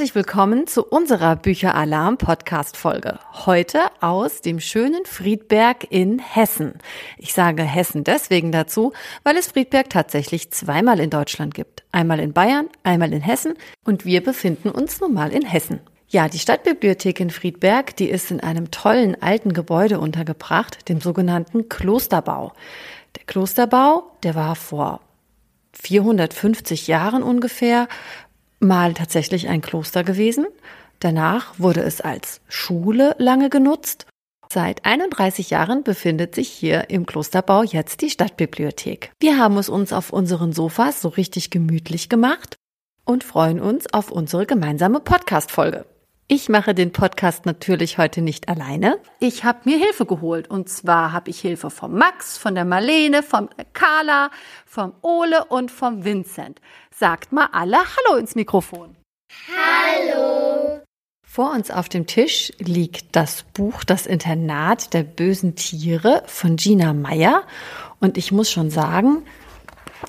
Herzlich willkommen zu unserer Bücheralarm Podcast Folge. Heute aus dem schönen Friedberg in Hessen. Ich sage Hessen deswegen dazu, weil es Friedberg tatsächlich zweimal in Deutschland gibt. Einmal in Bayern, einmal in Hessen und wir befinden uns nun mal in Hessen. Ja, die Stadtbibliothek in Friedberg, die ist in einem tollen alten Gebäude untergebracht, dem sogenannten Klosterbau. Der Klosterbau, der war vor 450 Jahren ungefähr mal tatsächlich ein Kloster gewesen. Danach wurde es als Schule lange genutzt. Seit 31 Jahren befindet sich hier im Klosterbau jetzt die Stadtbibliothek. Wir haben es uns auf unseren Sofas so richtig gemütlich gemacht und freuen uns auf unsere gemeinsame Podcast-Folge. Ich mache den Podcast natürlich heute nicht alleine. Ich habe mir Hilfe geholt. Und zwar habe ich Hilfe vom Max, von der Marlene, vom Carla, vom Ole und vom Vincent. Sagt mal alle Hallo ins Mikrofon. Hallo. Vor uns auf dem Tisch liegt das Buch Das Internat der bösen Tiere von Gina Meyer. Und ich muss schon sagen,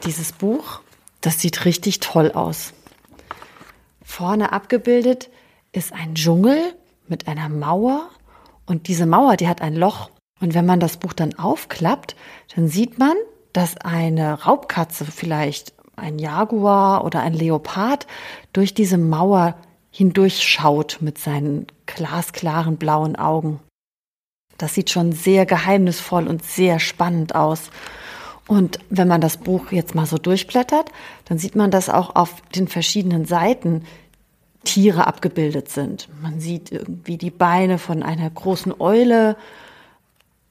dieses Buch, das sieht richtig toll aus. Vorne abgebildet ist ein Dschungel mit einer Mauer und diese Mauer, die hat ein Loch. Und wenn man das Buch dann aufklappt, dann sieht man, dass eine Raubkatze, vielleicht ein Jaguar oder ein Leopard, durch diese Mauer hindurchschaut mit seinen glasklaren blauen Augen. Das sieht schon sehr geheimnisvoll und sehr spannend aus. Und wenn man das Buch jetzt mal so durchblättert, dann sieht man, dass auch auf den verschiedenen Seiten Tiere abgebildet sind. Man sieht irgendwie die Beine von einer großen Eule,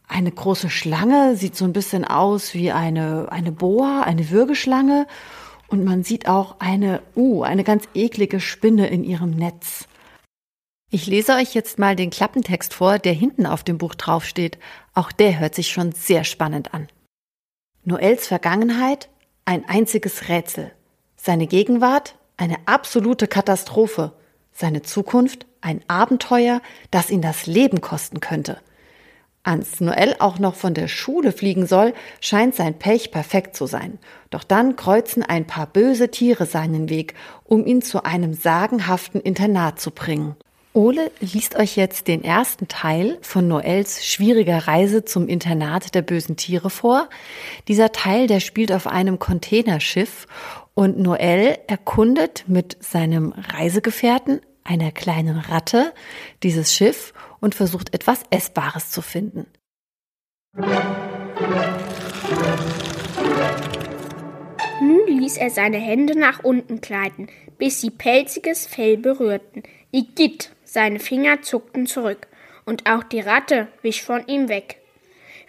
eine große Schlange, sieht so ein bisschen aus wie eine, eine Boa, eine Würgeschlange. Und man sieht auch eine, uh, eine ganz eklige Spinne in ihrem Netz. Ich lese euch jetzt mal den Klappentext vor, der hinten auf dem Buch draufsteht. Auch der hört sich schon sehr spannend an. Noels Vergangenheit ein einziges Rätsel. Seine Gegenwart eine absolute Katastrophe. Seine Zukunft ein Abenteuer, das ihn das Leben kosten könnte. Als Noel auch noch von der Schule fliegen soll, scheint sein Pech perfekt zu sein. Doch dann kreuzen ein paar böse Tiere seinen Weg, um ihn zu einem sagenhaften Internat zu bringen. Ole liest euch jetzt den ersten Teil von Noels schwieriger Reise zum Internat der bösen Tiere vor. Dieser Teil, der spielt auf einem Containerschiff und Noel erkundet mit seinem Reisegefährten, einer kleinen Ratte, dieses Schiff und versucht etwas Essbares zu finden. Nun ließ er seine Hände nach unten gleiten, bis sie pelziges Fell berührten. Igitt, seine Finger zuckten zurück, und auch die Ratte wich von ihm weg.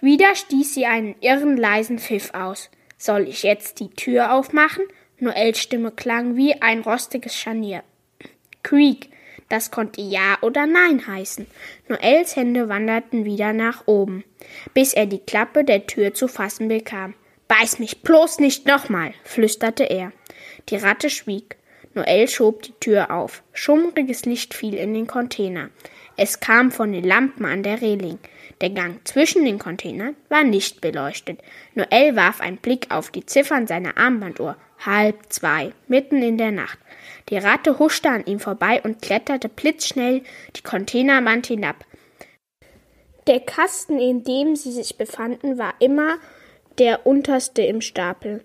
Wieder stieß sie einen irren leisen Pfiff aus. Soll ich jetzt die Tür aufmachen? Noels Stimme klang wie ein rostiges Scharnier. Creek, das konnte Ja oder Nein heißen. Noels Hände wanderten wieder nach oben, bis er die Klappe der Tür zu fassen bekam. Beiß mich bloß nicht nochmal, flüsterte er. Die Ratte schwieg. Noel schob die Tür auf. Schummriges Licht fiel in den Container. Es kam von den Lampen an der Reling. Der Gang zwischen den Containern war nicht beleuchtet. Noel warf einen Blick auf die Ziffern seiner Armbanduhr. Halb zwei, mitten in der Nacht. Die Ratte huschte an ihm vorbei und kletterte blitzschnell die Containerwand hinab. Der Kasten, in dem sie sich befanden, war immer der unterste im Stapel.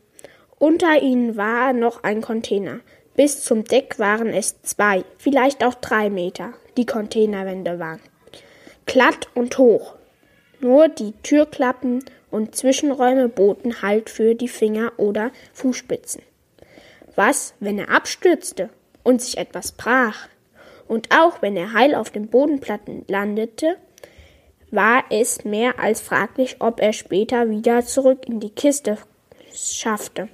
Unter ihnen war noch ein Container. Bis zum Deck waren es zwei, vielleicht auch drei Meter. Die Containerwände waren glatt und hoch. Nur die Türklappen und Zwischenräume boten Halt für die Finger oder Fußspitzen. Was, wenn er abstürzte und sich etwas brach? Und auch wenn er heil auf den Bodenplatten landete, war es mehr als fraglich, ob er später wieder zurück in die Kiste schaffte.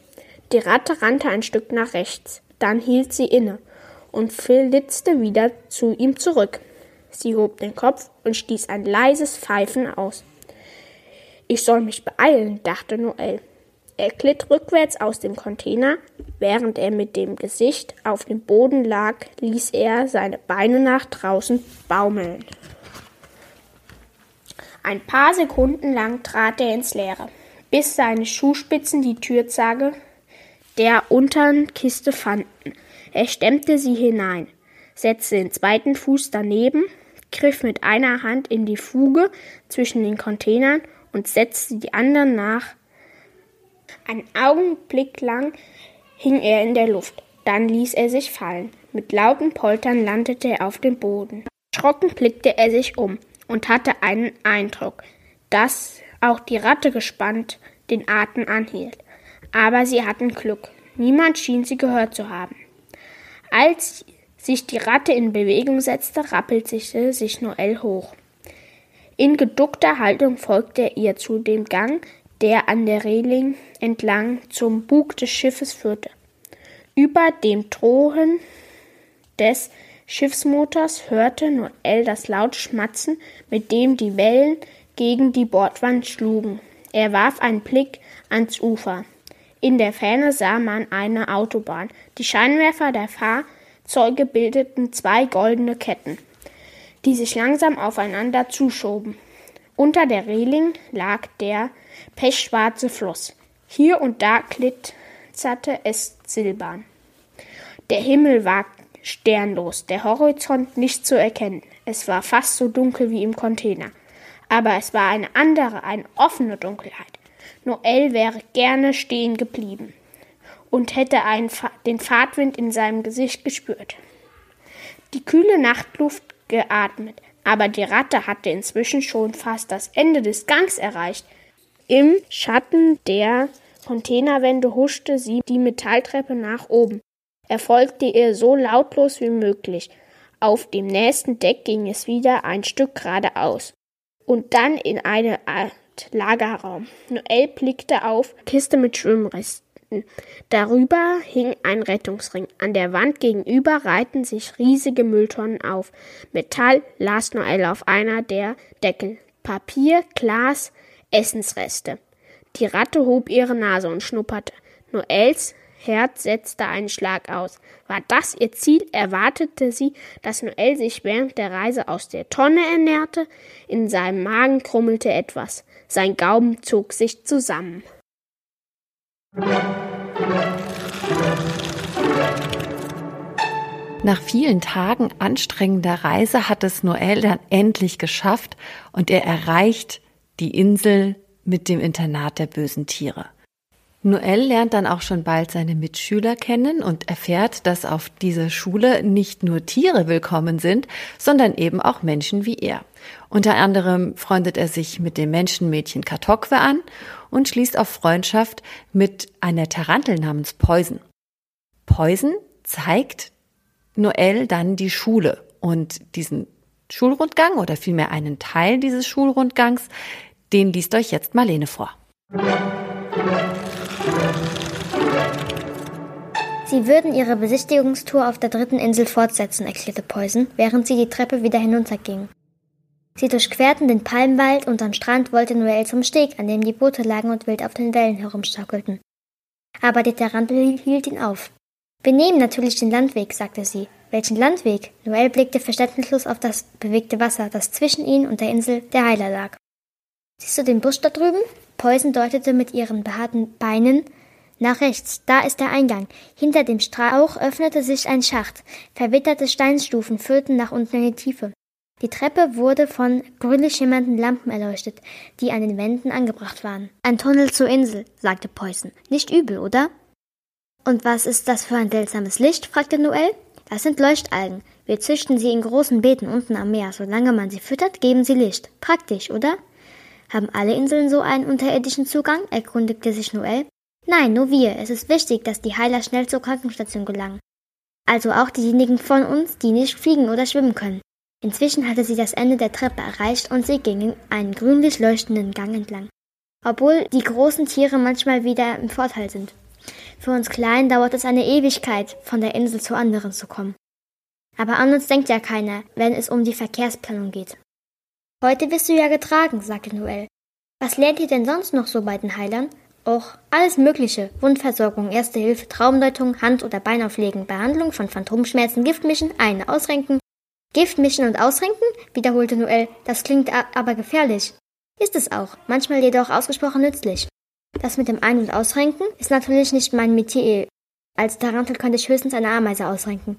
Die Ratte rannte ein Stück nach rechts, dann hielt sie inne und flitzte wieder zu ihm zurück. Sie hob den Kopf und stieß ein leises Pfeifen aus. Ich soll mich beeilen, dachte Noel. Er glitt rückwärts aus dem Container. Während er mit dem Gesicht auf dem Boden lag, ließ er seine Beine nach draußen baumeln. Ein paar Sekunden lang trat er ins Leere, bis seine Schuhspitzen die Türzage der unteren Kiste fanden. Er stemmte sie hinein, setzte den zweiten Fuß daneben, griff mit einer Hand in die Fuge zwischen den Containern und setzte die anderen nach. Einen Augenblick lang hing er in der Luft, dann ließ er sich fallen. Mit lauten Poltern landete er auf dem Boden. Erschrocken blickte er sich um und hatte einen Eindruck, dass auch die Ratte gespannt den Atem anhielt. Aber sie hatten Glück. Niemand schien sie gehört zu haben. Als sich die Ratte in Bewegung setzte, rappelte sich Noel hoch. In geduckter Haltung folgte er ihr zu dem Gang, der an der Reling entlang zum Bug des Schiffes führte. Über dem Drohen des Schiffsmotors hörte Noel das laute Schmatzen, mit dem die Wellen gegen die Bordwand schlugen. Er warf einen Blick ans Ufer. In der Ferne sah man eine Autobahn. Die Scheinwerfer der Fahrzeuge bildeten zwei goldene Ketten, die sich langsam aufeinander zuschoben. Unter der Reling lag der pechschwarze Fluss. Hier und da glitzerte es silbern. Der Himmel war sternlos, der Horizont nicht zu erkennen. Es war fast so dunkel wie im Container. Aber es war eine andere, eine offene Dunkelheit. Noel wäre gerne stehen geblieben und hätte einen, den Fahrtwind in seinem Gesicht gespürt. Die kühle Nachtluft geatmet, aber die Ratte hatte inzwischen schon fast das Ende des Gangs erreicht. Im Schatten der Containerwände huschte sie die Metalltreppe nach oben. Er folgte ihr so lautlos wie möglich. Auf dem nächsten Deck ging es wieder ein Stück geradeaus und dann in eine Lagerraum. Noel blickte auf Kiste mit Schwimmresten. Darüber hing ein Rettungsring. An der Wand gegenüber reihten sich riesige Mülltonnen auf. Metall las Noel auf einer der Deckel. Papier, Glas, Essensreste. Die Ratte hob ihre Nase und schnupperte. Noels Herz setzte einen Schlag aus. War das ihr Ziel? Erwartete sie, dass Noel sich während der Reise aus der Tonne ernährte? In seinem Magen krummelte etwas. Sein Gaumen zog sich zusammen. Nach vielen Tagen anstrengender Reise hat es Noel dann endlich geschafft und er erreicht die Insel mit dem Internat der bösen Tiere. Noel lernt dann auch schon bald seine Mitschüler kennen und erfährt, dass auf dieser Schule nicht nur Tiere willkommen sind, sondern eben auch Menschen wie er. Unter anderem freundet er sich mit dem Menschenmädchen Katokwe an und schließt auf Freundschaft mit einer Tarantel namens Poison. Poison zeigt Noel dann die Schule und diesen Schulrundgang oder vielmehr einen Teil dieses Schulrundgangs, den liest euch jetzt Marlene vor. Sie würden ihre Besichtigungstour auf der dritten Insel fortsetzen, erklärte Poison, während sie die Treppe wieder hinuntergingen. Sie durchquerten den Palmwald und am Strand wollte Noel zum Steg, an dem die Boote lagen und wild auf den Wellen herumschaukelten. Aber die Tarantel hielt ihn auf. Wir nehmen natürlich den Landweg, sagte sie. Welchen Landweg? Noel blickte verständnislos auf das bewegte Wasser, das zwischen ihnen und der Insel der Heiler lag. Siehst du den Busch da drüben? Poison deutete mit ihren behaarten Beinen nach rechts, da ist der Eingang. Hinter dem Strauch öffnete sich ein Schacht. Verwitterte Steinstufen führten nach unten in die Tiefe. Die Treppe wurde von grünlich schimmernden Lampen erleuchtet, die an den Wänden angebracht waren. Ein Tunnel zur Insel, sagte Poison. Nicht übel, oder? Und was ist das für ein seltsames Licht? fragte Noel. Das sind Leuchtalgen. Wir züchten sie in großen Beeten unten am Meer. Solange man sie füttert, geben sie Licht. Praktisch, oder? Haben alle Inseln so einen unterirdischen Zugang? erkundigte sich Noel. Nein, nur wir. Es ist wichtig, dass die Heiler schnell zur Krankenstation gelangen. Also auch diejenigen von uns, die nicht fliegen oder schwimmen können. Inzwischen hatte sie das Ende der Treppe erreicht und sie gingen einen grünlich leuchtenden Gang entlang. Obwohl die großen Tiere manchmal wieder im Vorteil sind. Für uns Kleinen dauert es eine Ewigkeit, von der Insel zur anderen zu kommen. Aber an uns denkt ja keiner, wenn es um die Verkehrsplanung geht. Heute wirst du ja getragen, sagte Noel. Was lernt ihr denn sonst noch so bei den Heilern? Och, alles Mögliche. Wundversorgung, Erste Hilfe, Traumdeutung, Hand- oder Beinauflegen, Behandlung von Phantomschmerzen, Giftmischen, eine Ausrenken. Giftmischen und Ausrenken? wiederholte Noel. Das klingt aber gefährlich. Ist es auch, manchmal jedoch ausgesprochen nützlich. Das mit dem Ein- und Ausrenken ist natürlich nicht mein Metier. Als Tarantel könnte ich höchstens eine Ameise ausrenken.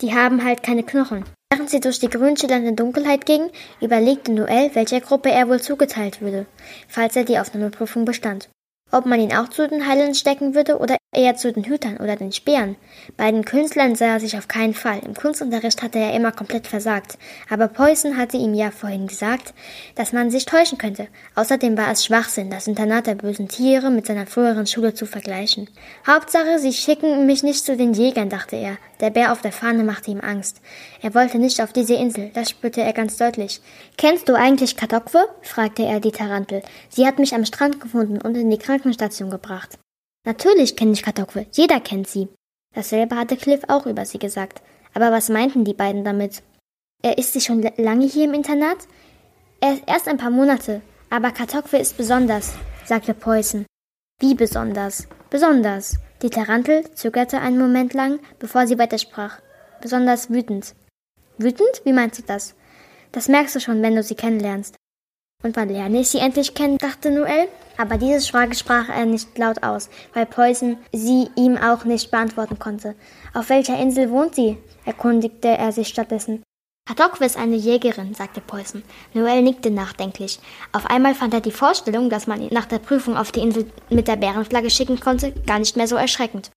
Die haben halt keine Knochen. Während sie durch die grün schillernde Dunkelheit ging, überlegte Noel, welcher Gruppe er wohl zugeteilt würde, falls er die Aufnahmeprüfung bestand ob man ihn auch zu den Heilern stecken würde oder eher zu den Hütern oder den Speeren. Bei den Künstlern sah er sich auf keinen Fall. Im Kunstunterricht hatte er immer komplett versagt. Aber Poison hatte ihm ja vorhin gesagt, dass man sich täuschen könnte. Außerdem war es Schwachsinn, das Internat der bösen Tiere mit seiner früheren Schule zu vergleichen. Hauptsache, sie schicken mich nicht zu den Jägern, dachte er. Der Bär auf der Fahne machte ihm Angst. Er wollte nicht auf diese Insel, das spürte er ganz deutlich. Kennst du eigentlich Kadokwe? fragte er die Tarantel. Sie hat mich am Strand gefunden und in die Krankenstation gebracht. Natürlich kenne ich Kadokwe, jeder kennt sie. Dasselbe hatte Cliff auch über sie gesagt. Aber was meinten die beiden damit? Er ist sie schon lange hier im Internat? Er ist erst ein paar Monate, aber Katokwe ist besonders, sagte Poison. Wie besonders? Besonders. Die Tarantel zögerte einen Moment lang, bevor sie weitersprach. Besonders wütend. Wütend? Wie meinst du das? Das merkst du schon, wenn du sie kennenlernst. Und wann lerne ich sie endlich kennen, dachte Noel. Aber diese Frage sprach er nicht laut aus, weil Poison sie ihm auch nicht beantworten konnte. Auf welcher Insel wohnt sie? erkundigte er sich stattdessen. Hadokwe ist eine Jägerin, sagte Poison. Noel nickte nachdenklich. Auf einmal fand er die Vorstellung, dass man ihn nach der Prüfung auf die Insel mit der Bärenflagge schicken konnte, gar nicht mehr so erschreckend.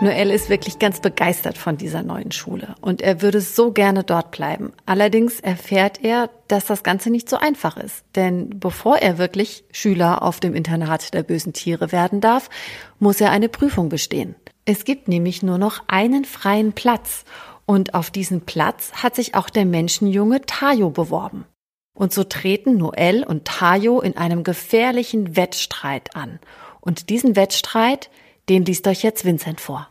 Noel ist wirklich ganz begeistert von dieser neuen Schule und er würde so gerne dort bleiben. Allerdings erfährt er, dass das Ganze nicht so einfach ist. Denn bevor er wirklich Schüler auf dem Internat der bösen Tiere werden darf, muss er eine Prüfung bestehen. Es gibt nämlich nur noch einen freien Platz und auf diesen Platz hat sich auch der Menschenjunge Tayo beworben. Und so treten Noel und Tayo in einem gefährlichen Wettstreit an. Und diesen Wettstreit, den liest euch jetzt Vincent vor.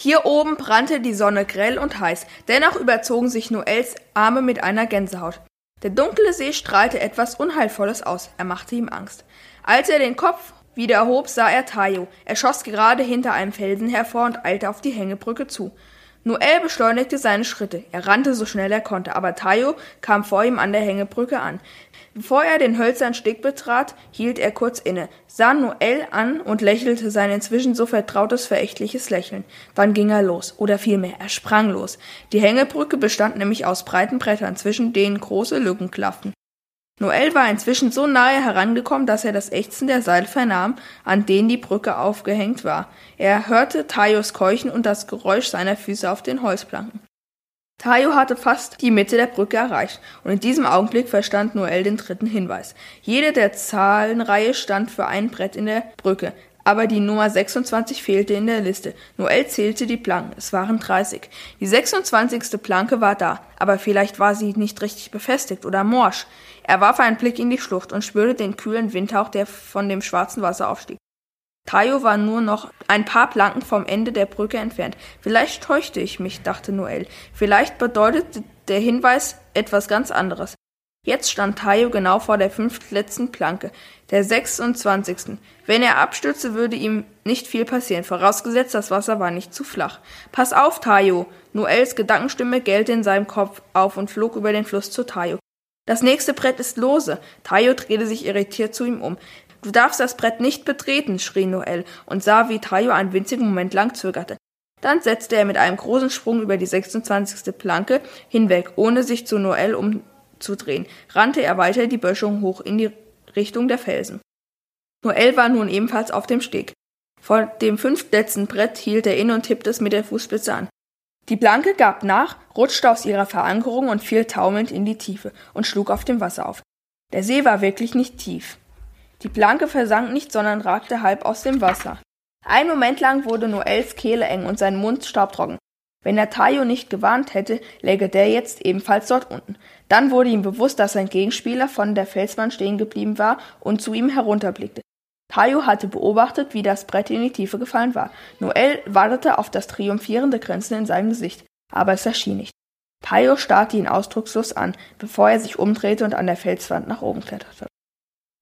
Hier oben brannte die Sonne grell und heiß, dennoch überzogen sich Noels Arme mit einer Gänsehaut. Der dunkle See strahlte etwas Unheilvolles aus, er machte ihm Angst. Als er den Kopf wieder erhob, sah er Tayo. Er schoss gerade hinter einem Felsen hervor und eilte auf die Hängebrücke zu. Noel beschleunigte seine Schritte. Er rannte so schnell er konnte, aber Tayo kam vor ihm an der Hängebrücke an. Bevor er den hölzernen Steg betrat, hielt er kurz inne, sah Noel an und lächelte sein inzwischen so vertrautes, verächtliches Lächeln. Dann ging er los, oder vielmehr, er sprang los. Die Hängebrücke bestand nämlich aus breiten Brettern, zwischen denen große Lücken klafften. Noel war inzwischen so nahe herangekommen, dass er das Ächzen der Seile vernahm, an denen die Brücke aufgehängt war. Er hörte Tayos Keuchen und das Geräusch seiner Füße auf den Holzplanken. Tayo hatte fast die Mitte der Brücke erreicht, und in diesem Augenblick verstand Noel den dritten Hinweis. Jede der Zahlenreihe stand für ein Brett in der Brücke, aber die Nummer 26 fehlte in der Liste. Noel zählte die Planken, es waren 30. Die 26. Planke war da, aber vielleicht war sie nicht richtig befestigt oder morsch. Er warf einen Blick in die Schlucht und spürte den kühlen Windhauch, der von dem schwarzen Wasser aufstieg. Tayo war nur noch ein paar Planken vom Ende der Brücke entfernt. Vielleicht täuschte ich mich, dachte Noel. Vielleicht bedeutete der Hinweis etwas ganz anderes. Jetzt stand Tayo genau vor der fünftletzten Planke, der 26. Wenn er abstürzte, würde ihm nicht viel passieren, vorausgesetzt das Wasser war nicht zu flach. Pass auf, Tayo! Noels Gedankenstimme gellte in seinem Kopf auf und flog über den Fluss zu Tayo. Das nächste Brett ist lose. Tayo drehte sich irritiert zu ihm um. Du darfst das Brett nicht betreten, schrie Noel und sah, wie Tayo einen winzigen Moment lang zögerte. Dann setzte er mit einem großen Sprung über die 26. Planke hinweg, ohne sich zu Noel umzudrehen, rannte er weiter die Böschung hoch in die Richtung der Felsen. Noel war nun ebenfalls auf dem Steg. Vor dem fünftletzten Brett hielt er inne und tippte es mit der Fußspitze an. Die Planke gab nach, rutschte aus ihrer Verankerung und fiel taumelnd in die Tiefe und schlug auf dem Wasser auf. Der See war wirklich nicht tief. Die Planke versank nicht, sondern ragte halb aus dem Wasser. Ein Moment lang wurde Noels Kehle eng und sein Mund staubtrocken. Wenn er Tayo nicht gewarnt hätte, läge der jetzt ebenfalls dort unten. Dann wurde ihm bewusst, dass sein Gegenspieler von der Felswand stehen geblieben war und zu ihm herunterblickte. Tayo hatte beobachtet, wie das Brett in die Tiefe gefallen war. Noel wartete auf das triumphierende Grinsen in seinem Gesicht, aber es erschien nicht. Tayo starrte ihn ausdruckslos an, bevor er sich umdrehte und an der Felswand nach oben kletterte.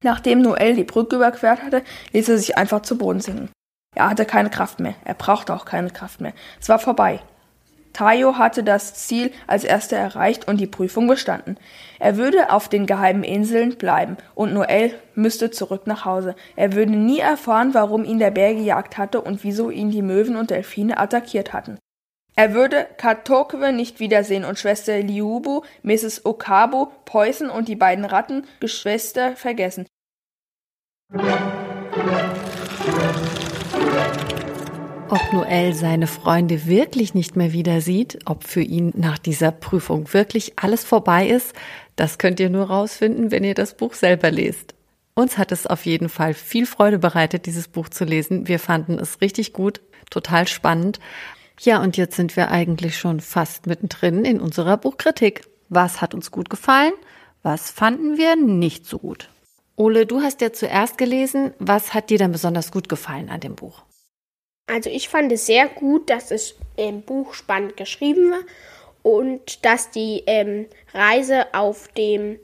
Nachdem Noel die Brücke überquert hatte, ließ er sich einfach zu Boden sinken. Er hatte keine Kraft mehr. Er brauchte auch keine Kraft mehr. Es war vorbei. Tayo hatte das Ziel als erster erreicht und die Prüfung bestanden. Er würde auf den geheimen Inseln bleiben und Noel müsste zurück nach Hause. Er würde nie erfahren, warum ihn der Bär gejagt hatte und wieso ihn die Möwen und Delfine attackiert hatten. Er würde Katokwe nicht wiedersehen und Schwester Liubu, Mrs. Okabo, Poison und die beiden Rattengeschwister vergessen. Ob Noel seine Freunde wirklich nicht mehr wieder sieht, ob für ihn nach dieser Prüfung wirklich alles vorbei ist, das könnt ihr nur rausfinden, wenn ihr das Buch selber lest. Uns hat es auf jeden Fall viel Freude bereitet, dieses Buch zu lesen. Wir fanden es richtig gut, total spannend. Ja, und jetzt sind wir eigentlich schon fast mittendrin in unserer Buchkritik. Was hat uns gut gefallen? Was fanden wir nicht so gut? Ole, du hast ja zuerst gelesen. Was hat dir denn besonders gut gefallen an dem Buch? Also ich fand es sehr gut, dass es im Buch spannend geschrieben war und dass die ähm, Reise auf dem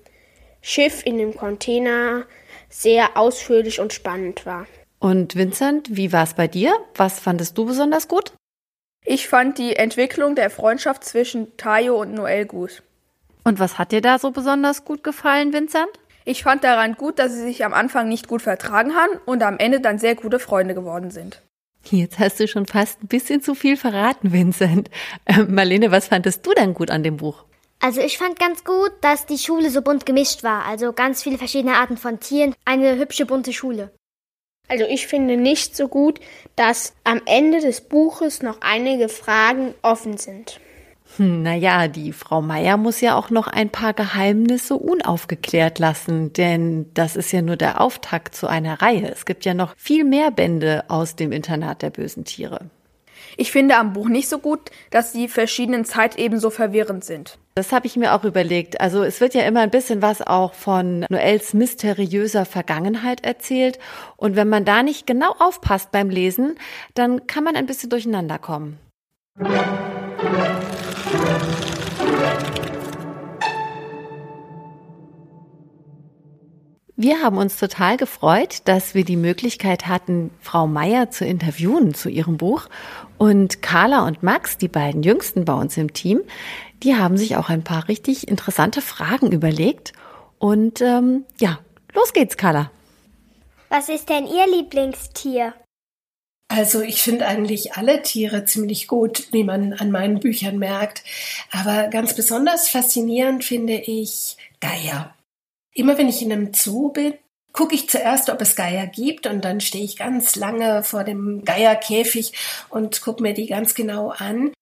Schiff in dem Container sehr ausführlich und spannend war. Und Vincent, wie war es bei dir? Was fandest du besonders gut? Ich fand die Entwicklung der Freundschaft zwischen Tayo und Noel gut. Und was hat dir da so besonders gut gefallen, Vincent? Ich fand daran gut, dass sie sich am Anfang nicht gut vertragen haben und am Ende dann sehr gute Freunde geworden sind. Jetzt hast du schon fast ein bisschen zu viel verraten, Vincent. Äh, Marlene, was fandest du denn gut an dem Buch? Also ich fand ganz gut, dass die Schule so bunt gemischt war. Also ganz viele verschiedene Arten von Tieren. Eine hübsche bunte Schule. Also ich finde nicht so gut, dass am Ende des Buches noch einige Fragen offen sind. Hm, naja, die Frau Meier muss ja auch noch ein paar Geheimnisse unaufgeklärt lassen, denn das ist ja nur der Auftakt zu einer Reihe. Es gibt ja noch viel mehr Bände aus dem Internat der bösen Tiere. Ich finde am Buch nicht so gut, dass die verschiedenen Zeiteben so verwirrend sind. Das habe ich mir auch überlegt. Also es wird ja immer ein bisschen was auch von Noels mysteriöser Vergangenheit erzählt. Und wenn man da nicht genau aufpasst beim Lesen, dann kann man ein bisschen durcheinander kommen. Wir haben uns total gefreut, dass wir die Möglichkeit hatten, Frau Meier zu interviewen zu ihrem Buch. Und Carla und Max, die beiden Jüngsten bei uns im Team, die haben sich auch ein paar richtig interessante Fragen überlegt. Und ähm, ja, los geht's, Carla. Was ist denn Ihr Lieblingstier? Also ich finde eigentlich alle Tiere ziemlich gut, wie man an meinen Büchern merkt. Aber ganz besonders faszinierend finde ich Geier. Immer wenn ich in einem Zoo bin, gucke ich zuerst, ob es Geier gibt und dann stehe ich ganz lange vor dem Geierkäfig und gucke mir die ganz genau an.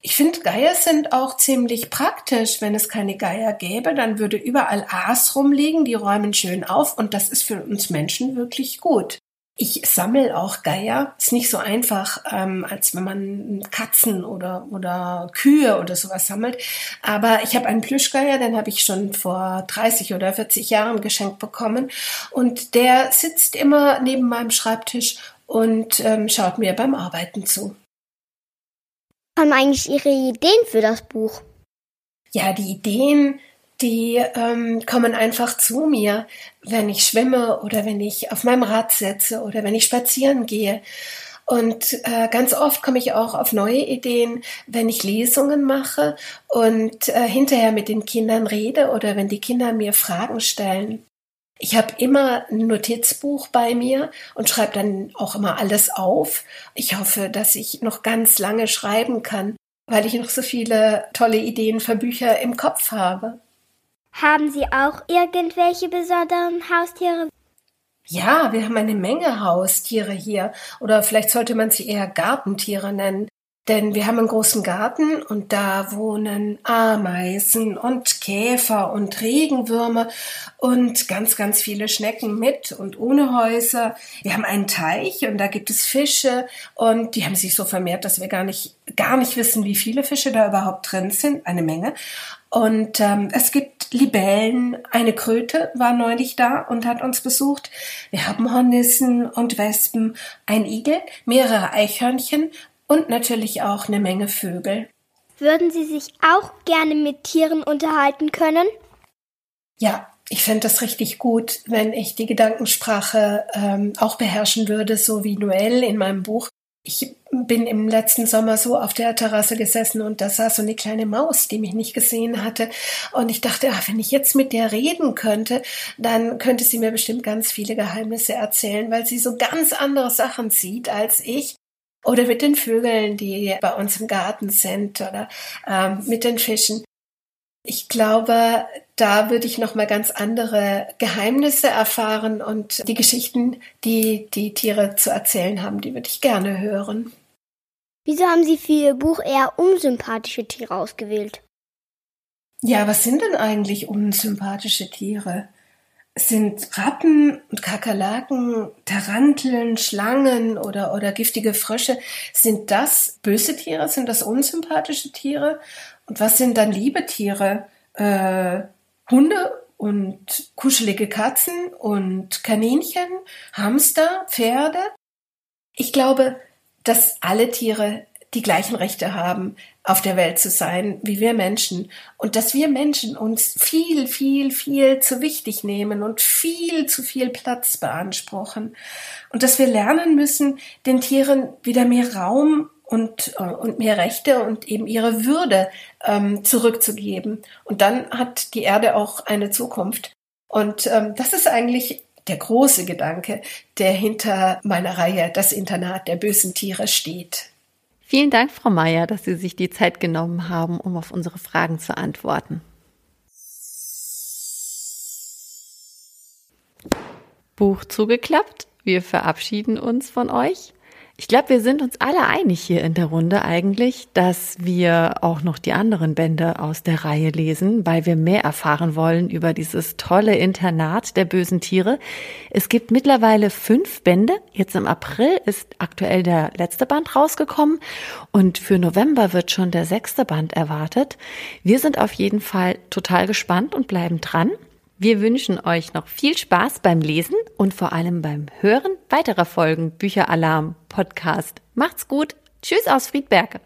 Ich finde, Geier sind auch ziemlich praktisch. Wenn es keine Geier gäbe, dann würde überall Aas rumliegen, die räumen schön auf und das ist für uns Menschen wirklich gut. Ich sammle auch Geier. Ist nicht so einfach, ähm, als wenn man Katzen oder, oder Kühe oder sowas sammelt. Aber ich habe einen Plüschgeier, den habe ich schon vor 30 oder 40 Jahren geschenkt bekommen. Und der sitzt immer neben meinem Schreibtisch und ähm, schaut mir beim Arbeiten zu. Haben eigentlich Ihre Ideen für das Buch? Ja, die Ideen die ähm, kommen einfach zu mir, wenn ich schwimme oder wenn ich auf meinem Rad sitze oder wenn ich spazieren gehe. Und äh, ganz oft komme ich auch auf neue Ideen, wenn ich Lesungen mache und äh, hinterher mit den Kindern rede oder wenn die Kinder mir Fragen stellen. Ich habe immer ein Notizbuch bei mir und schreibe dann auch immer alles auf. Ich hoffe, dass ich noch ganz lange schreiben kann, weil ich noch so viele tolle Ideen für Bücher im Kopf habe. Haben Sie auch irgendwelche besonderen Haustiere? Ja, wir haben eine Menge Haustiere hier. Oder vielleicht sollte man sie eher Gartentiere nennen. Denn wir haben einen großen Garten und da wohnen Ameisen und Käfer und Regenwürmer und ganz, ganz viele Schnecken mit und ohne Häuser. Wir haben einen Teich und da gibt es Fische und die haben sich so vermehrt, dass wir gar nicht, gar nicht wissen, wie viele Fische da überhaupt drin sind. Eine Menge. Und ähm, es gibt Libellen, eine Kröte war neulich da und hat uns besucht. Wir haben Hornissen und Wespen, ein Igel, mehrere Eichhörnchen und natürlich auch eine Menge Vögel. Würden Sie sich auch gerne mit Tieren unterhalten können? Ja, ich fände das richtig gut, wenn ich die Gedankensprache ähm, auch beherrschen würde, so wie Noel in meinem Buch. Ich bin im letzten Sommer so auf der Terrasse gesessen und da saß so eine kleine Maus, die mich nicht gesehen hatte. Und ich dachte, ach, wenn ich jetzt mit der reden könnte, dann könnte sie mir bestimmt ganz viele Geheimnisse erzählen, weil sie so ganz andere Sachen sieht als ich. Oder mit den Vögeln, die bei uns im Garten sind oder ähm, mit den Fischen. Ich glaube, da würde ich noch mal ganz andere Geheimnisse erfahren und die Geschichten, die die Tiere zu erzählen haben, die würde ich gerne hören. Wieso haben Sie für Ihr Buch eher unsympathische Tiere ausgewählt? Ja, was sind denn eigentlich unsympathische Tiere? Sind Ratten und Kakerlaken, Taranteln, Schlangen oder, oder giftige Frösche, sind das böse Tiere? Sind das unsympathische Tiere? Und was sind dann liebe Tiere? Äh, Hunde und kuschelige Katzen und Kaninchen, Hamster, Pferde? Ich glaube, dass alle Tiere die gleichen Rechte haben, auf der Welt zu sein, wie wir Menschen. Und dass wir Menschen uns viel, viel, viel zu wichtig nehmen und viel zu viel Platz beanspruchen. Und dass wir lernen müssen, den Tieren wieder mehr Raum und, äh, und mehr Rechte und eben ihre Würde ähm, zurückzugeben. Und dann hat die Erde auch eine Zukunft. Und ähm, das ist eigentlich der große Gedanke, der hinter meiner Reihe Das Internat der bösen Tiere steht. Vielen Dank, Frau Meier, dass Sie sich die Zeit genommen haben, um auf unsere Fragen zu antworten. Buch zugeklappt. Wir verabschieden uns von euch. Ich glaube, wir sind uns alle einig hier in der Runde eigentlich, dass wir auch noch die anderen Bände aus der Reihe lesen, weil wir mehr erfahren wollen über dieses tolle Internat der bösen Tiere. Es gibt mittlerweile fünf Bände. Jetzt im April ist aktuell der letzte Band rausgekommen und für November wird schon der sechste Band erwartet. Wir sind auf jeden Fall total gespannt und bleiben dran. Wir wünschen euch noch viel Spaß beim Lesen und vor allem beim Hören weiterer Folgen Bücheralarm Podcast. Macht's gut. Tschüss aus Friedberg.